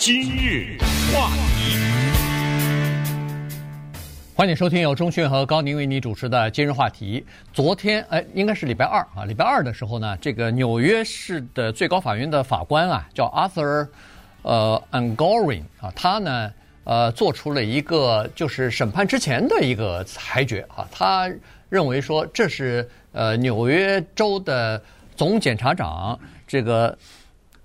今日话题，欢迎收听由钟讯和高宁为你主持的今日话题。昨天，哎，应该是礼拜二啊，礼拜二的时候呢，这个纽约市的最高法院的法官啊，叫 Arthur 呃 Angoring 啊，他呢呃做出了一个就是审判之前的一个裁决啊，他认为说这是呃纽约州的总检察长这个。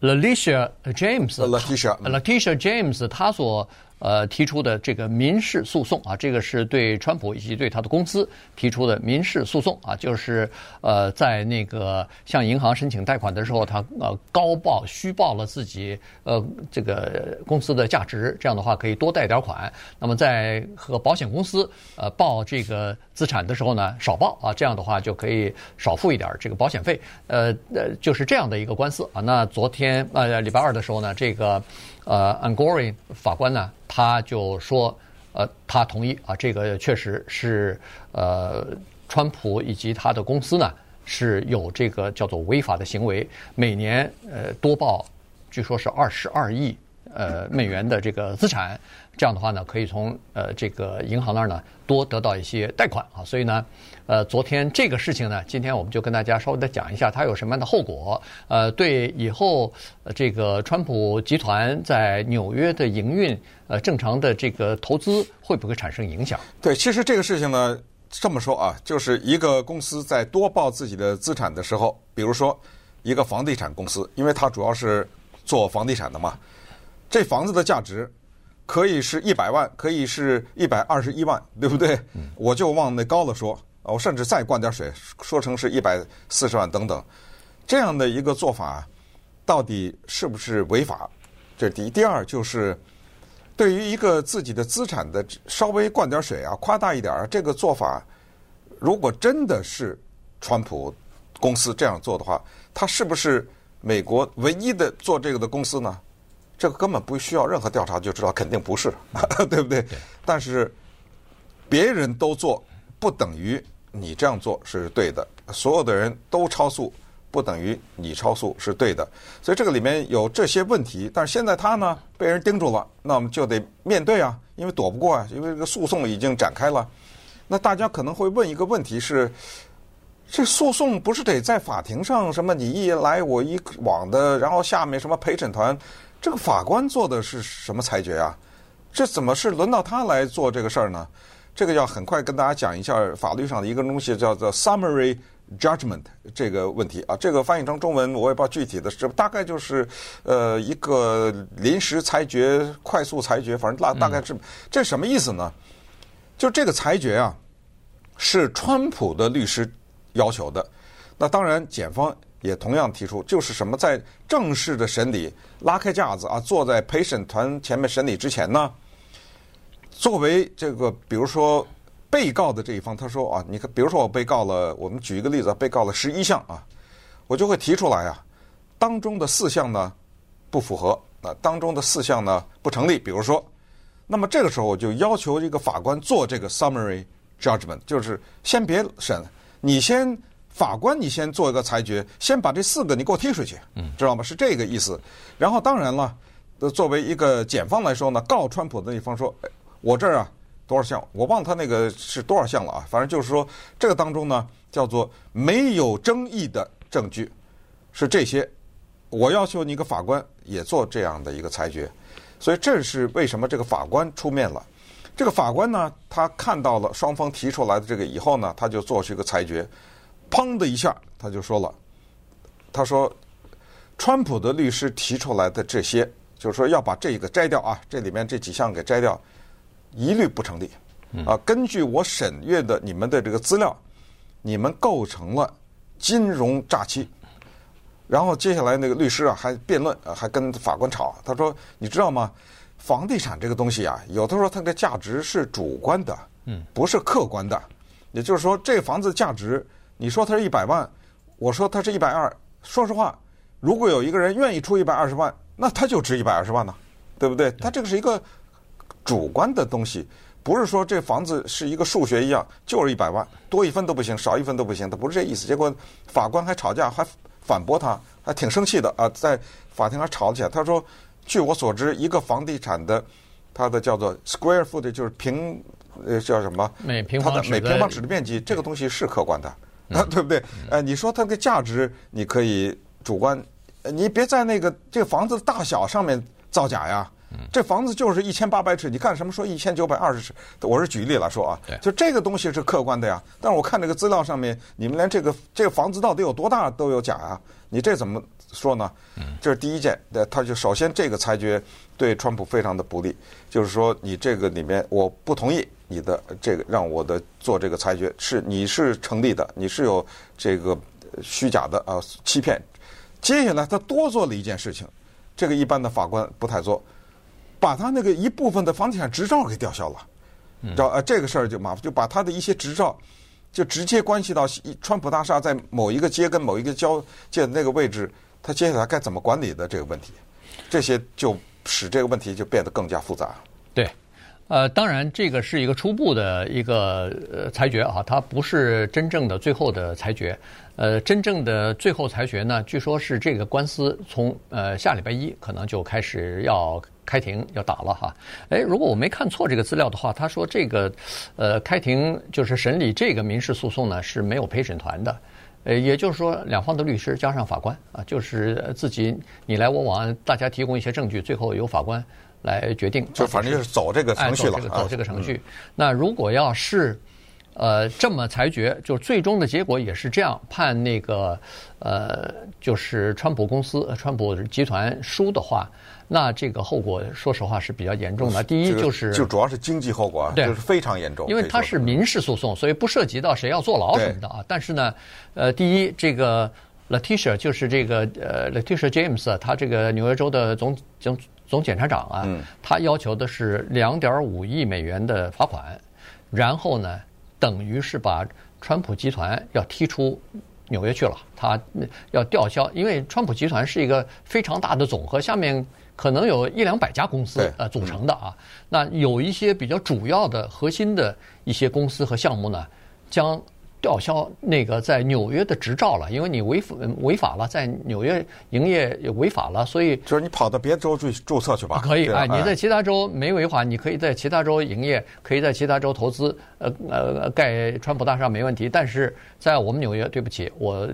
Letitia James，Letitia James，他所呃提出的这个民事诉讼啊，这个是对川普以及对他的公司提出的民事诉讼啊，就是呃在那个向银行申请贷款的时候，他呃高报虚报了自己呃这个公司的价值，这样的话可以多贷点款。那么在和保险公司呃报这个资产的时候呢，少报啊，这样的话就可以少付一点这个保险费。呃呃，就是这样的一个官司啊。那昨天呃礼拜二的时候呢，这个。呃，Angori 法官呢，他就说，呃，他同意啊，这个确实是呃，川普以及他的公司呢是有这个叫做违法的行为，每年呃多报，据说是二十二亿呃美元的这个资产。这样的话呢，可以从呃这个银行那儿呢多得到一些贷款啊，所以呢，呃，昨天这个事情呢，今天我们就跟大家稍微的讲一下它有什么样的后果，呃，对以后这个川普集团在纽约的营运，呃，正常的这个投资会不会产生影响？对，其实这个事情呢，这么说啊，就是一个公司在多报自己的资产的时候，比如说一个房地产公司，因为它主要是做房地产的嘛，这房子的价值。可以是一百万，可以是一百二十一万，对不对？我就往那高了说，我甚至再灌点水，说成是一百四十万等等，这样的一个做法，到底是不是违法？这是第一。第二就是，对于一个自己的资产的稍微灌点水啊，夸大一点，这个做法，如果真的是川普公司这样做的话，他是不是美国唯一的做这个的公司呢？这个根本不需要任何调查就知道，肯定不是，对不对？对。但是别人都做，不等于你这样做是对的。所有的人都超速，不等于你超速是对的。所以这个里面有这些问题。但是现在他呢被人盯住了，那我们就得面对啊，因为躲不过啊，因为这个诉讼已经展开了。那大家可能会问一个问题是：这诉讼不是得在法庭上什么你一来我一往的，然后下面什么陪审团？这个法官做的是什么裁决啊？这怎么是轮到他来做这个事儿呢？这个要很快跟大家讲一下法律上的一个东西，叫做 summary judgment 这个问题啊。这个翻译成中文我也不知道具体的是，大概就是呃一个临时裁决、快速裁决，反正大大概是这什么意思呢？就这个裁决啊，是川普的律师要求的。那当然，检方。也同样提出，就是什么，在正式的审理拉开架子啊，坐在陪审团前面审理之前呢，作为这个比如说被告的这一方，他说啊，你看，比如说我被告了，我们举一个例子啊，被告了十一项啊，我就会提出来啊，当中的四项呢不符合，那当中的四项呢不成立，比如说，那么这个时候我就要求一个法官做这个 summary judgment，就是先别审，你先。法官，你先做一个裁决，先把这四个你给我踢出去，知道吗？是这个意思。然后当然了，作为一个检方来说呢，告川普的那一方说，我这儿啊多少项，我忘了他那个是多少项了啊。反正就是说，这个当中呢叫做没有争议的证据是这些。我要求你一个法官也做这样的一个裁决，所以这是为什么这个法官出面了。这个法官呢，他看到了双方提出来的这个以后呢，他就做出一个裁决。砰的一下，他就说了：“他说，川普的律师提出来的这些，就是说要把这个摘掉啊，这里面这几项给摘掉，一律不成立。啊，根据我审阅的你们的这个资料，你们构成了金融诈欺。然后接下来那个律师啊，还辩论，还跟法官吵。他说：你知道吗？房地产这个东西啊，有的时候它的价值是主观的，嗯，不是客观的。也就是说，这房子价值。”你说他是一百万，我说他是一百二。说实话，如果有一个人愿意出一百二十万，那他就值一百二十万呢，对不对？他这个是一个主观的东西，不是说这房子是一个数学一样，就是一百万，多一分都不行，少一分都不行，他不是这意思。结果法官还吵架，还反驳他，还挺生气的啊，在法庭上吵起来。他说：“据我所知，一个房地产的它的叫做 square foot，就是平呃叫什么？每平方尺它的每平方尺的面积，这个东西是客观的，啊，对不对？呃，你说它的价值，你可以主观，你别在那个这个房子的大小上面造假呀。这房子就是一千八百尺，你干什么说一千九百二十尺？我是举例来说啊，就这个东西是客观的呀。但是我看这个资料上面，你们连这个这个房子到底有多大都有假啊？你这怎么说呢？这是第一件，他就首先这个裁决对川普非常的不利，就是说你这个里面我不同意你的这个让我的做这个裁决是你是成立的，你是有这个虚假的啊欺骗。接下来他多做了一件事情，这个一般的法官不太做。把他那个一部分的房地产执照给吊销了，知道呃，这个事儿就麻烦，就把他的一些执照，就直接关系到川普大厦在某一个街跟某一个交界的那个位置，他接下来该怎么管理的这个问题，这些就使这个问题就变得更加复杂。对，呃，当然这个是一个初步的一个呃裁决啊，它不是真正的最后的裁决。呃，真正的最后裁决呢，据说是这个官司从呃下礼拜一可能就开始要。开庭要打了哈，哎，如果我没看错这个资料的话，他说这个，呃，开庭就是审理这个民事诉讼呢是没有陪审团的，呃，也就是说两方的律师加上法官啊，就是自己你来我往，大家提供一些证据，最后由法官来决定。就反正就是走这个程序了，哎、走这个程序。嗯、那如果要是呃这么裁决，就最终的结果也是这样判那个呃就是川普公司、川普集团输的话。那这个后果，说实话是比较严重的。第一就是，就主要是经济后果啊，对，就是非常严重。因为它是民事诉讼，所以不涉及到谁要坐牢什么的啊。但是呢，呃，第一，这个 Latisha 就是这个呃 Latisha James，他这个纽约州的总总总检察长啊，嗯、他要求的是两点五亿美元的罚款，然后呢，等于是把川普集团要踢出。纽约去了，他要吊销，因为川普集团是一个非常大的总和，下面可能有一两百家公司呃组成的啊。那有一些比较主要的核心的一些公司和项目呢，将。吊销那个在纽约的执照了，因为你违法违法了，在纽约营业也违法了，所以就是你跑到别的州去注册去吧。可以，哎，你在其他州没违法，你可以在其他州营业，可以在其他州投资，呃呃盖川普大厦没问题。但是在我们纽约，对不起，我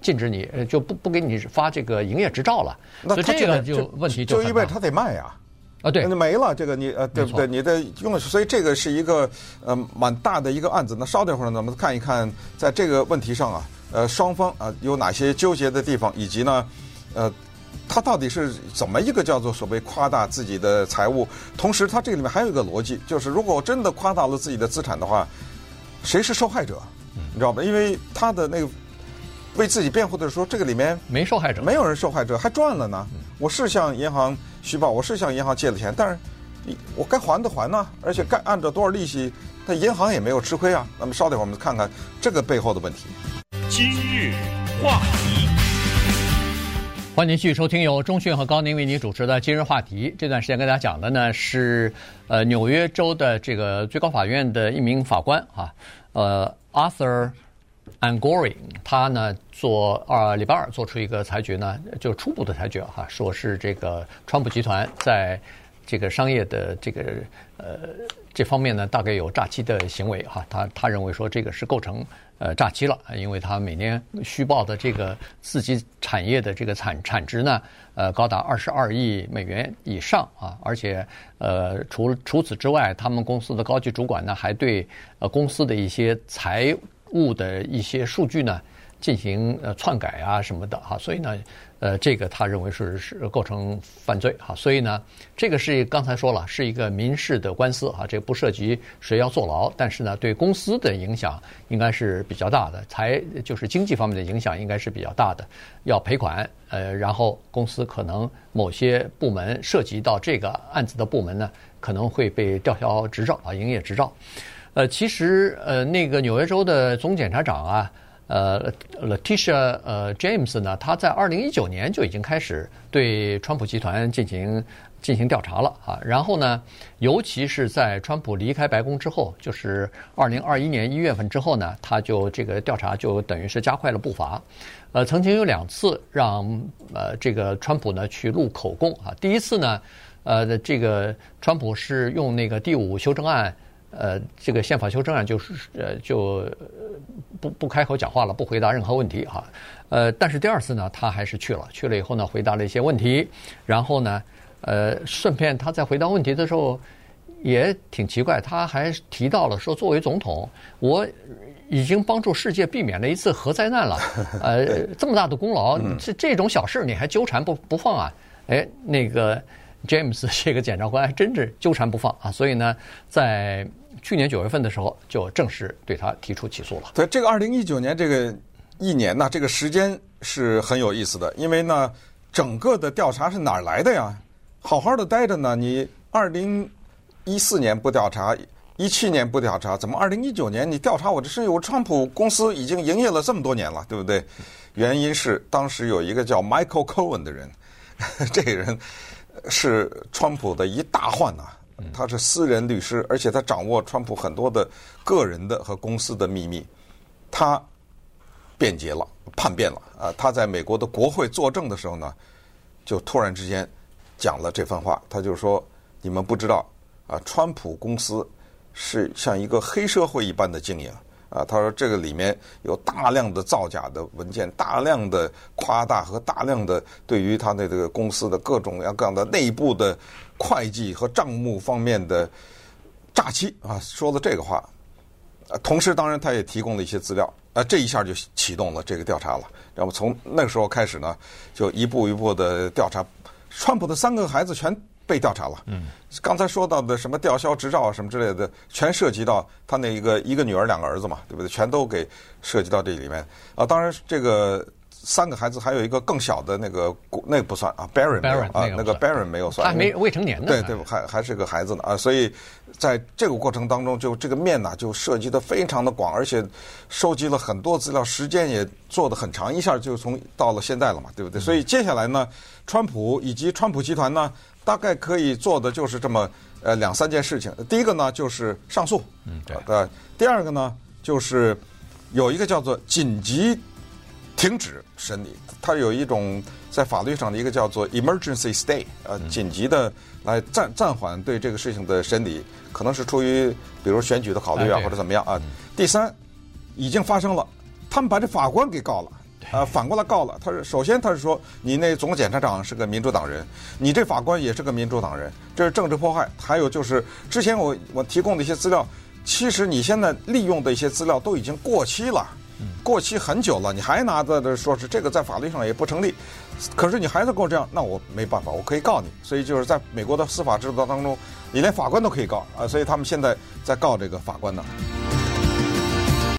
禁止你，就不不给你发这个营业执照了。那这个就问题就就意味着他得卖呀。啊，对，那没了，这个你呃，对不对？你的用的，所以这个是一个呃蛮大的一个案子。那稍等会儿呢，咱们看一看，在这个问题上啊，呃，双方啊有哪些纠结的地方，以及呢，呃，他到底是怎么一个叫做所谓夸大自己的财务？同时，他这个里面还有一个逻辑，就是如果我真的夸大了自己的资产的话，谁是受害者？你知道吧？因为他的那个为自己辩护的时候，这个里面没受害者，没有人受害者，还赚了呢。我是向银行。虚报，我是向银行借了钱，但是，我该还的还呢，而且该按照多少利息，那银行也没有吃亏啊。那么稍等会儿，我们看看这个背后的问题。今日话题，欢迎继续收听由中讯和高宁为您主持的今日话题。这段时间跟大家讲的呢是，呃，纽约州的这个最高法院的一名法官啊，呃，Arthur。Angoring，他呢做啊礼拜二做出一个裁决呢，就初步的裁决哈，说是这个川普集团在这个商业的这个呃这方面呢，大概有诈欺的行为哈。他他认为说这个是构成呃诈欺了，因为他每年虚报的这个刺激产业的这个产产值呢，呃高达二十二亿美元以上啊，而且呃除除此之外，他们公司的高级主管呢还对呃公司的一些财物的一些数据呢，进行呃篡改啊什么的哈，所以呢，呃，这个他认为是是构成犯罪哈，所以呢，这个是刚才说了是一个民事的官司哈，这不涉及谁要坐牢，但是呢，对公司的影响应该是比较大的，财就是经济方面的影响应该是比较大的，要赔款，呃，然后公司可能某些部门涉及到这个案子的部门呢，可能会被吊销执照啊，营业执照。呃，其实呃，那个纽约州的总检察长啊，呃，Letitia 呃 James 呢，他在二零一九年就已经开始对川普集团进行进行调查了啊。然后呢，尤其是在川普离开白宫之后，就是二零二一年一月份之后呢，他就这个调查就等于是加快了步伐。呃，曾经有两次让呃这个川普呢去录口供啊。第一次呢，呃，这个川普是用那个第五修正案。呃，这个宪法修正案就是呃，就不不开口讲话了，不回答任何问题哈。呃，但是第二次呢，他还是去了，去了以后呢，回答了一些问题，然后呢，呃，顺便他在回答问题的时候也挺奇怪，他还提到了说，作为总统，我已经帮助世界避免了一次核灾难了，呃，这么大的功劳，这这种小事你还纠缠不不放啊？哎，那个 James 这个检察官还真是纠缠不放啊，所以呢，在去年九月份的时候，就正式对他提出起诉了。对，这个二零一九年这个一年呢，这个时间是很有意思的，因为呢，整个的调查是哪儿来的呀？好好的待着呢，你二零一四年不调查，一七年不调查，怎么二零一九年你调查我？这是有川普公司已经营业了这么多年了，对不对？原因是当时有一个叫 Michael Cohen 的人，这个人是川普的一大患呐。他是私人律师，而且他掌握川普很多的个人的和公司的秘密。他辩解了，叛变了啊！他在美国的国会作证的时候呢，就突然之间讲了这番话。他就说：“你们不知道啊，川普公司是像一个黑社会一般的经营啊。”他说：“这个里面有大量的造假的文件，大量的夸大和大量的对于他的这个公司的各种各样的内部的。”会计和账目方面的诈欺啊，说的这个话，啊同时当然他也提供了一些资料，啊，这一下就启动了这个调查了。然后从那个时候开始呢，就一步一步的调查，川普的三个孩子全被调查了。嗯，刚才说到的什么吊销执照啊什么之类的，全涉及到他那一个一个女儿两个儿子嘛，对不对？全都给涉及到这里面啊。当然这个。三个孩子还有一个更小的那个，那个不算啊，Barron 没有啊，那个 Barron 没有算，还没未成年呢，对对，还还是个孩子呢啊，所以在这个过程当中，就这个面呢就涉及的非常的广，而且收集了很多资料，时间也做的很长，一下就从到了现在了嘛，对不对？所以接下来呢，川普以及川普集团呢，大概可以做的就是这么呃两三件事情。第一个呢就是上诉，嗯对，对，第二个呢就是有一个叫做紧急。停止审理，它有一种在法律上的一个叫做 emergency stay，呃，紧急的来暂暂缓对这个事情的审理，可能是出于比如选举的考虑啊，或者怎么样啊。第三，已经发生了，他们把这法官给告了，啊，反过来告了。他是首先他是说你那总检察长是个民主党人，你这法官也是个民主党人，这是政治迫害。还有就是之前我我提供的一些资料，其实你现在利用的一些资料都已经过期了。过期很久了，你还拿着的说是这个在法律上也不成立，可是你还是跟我这样，那我没办法，我可以告你。所以就是在美国的司法制度当中，你连法官都可以告啊，所以他们现在在告这个法官呢。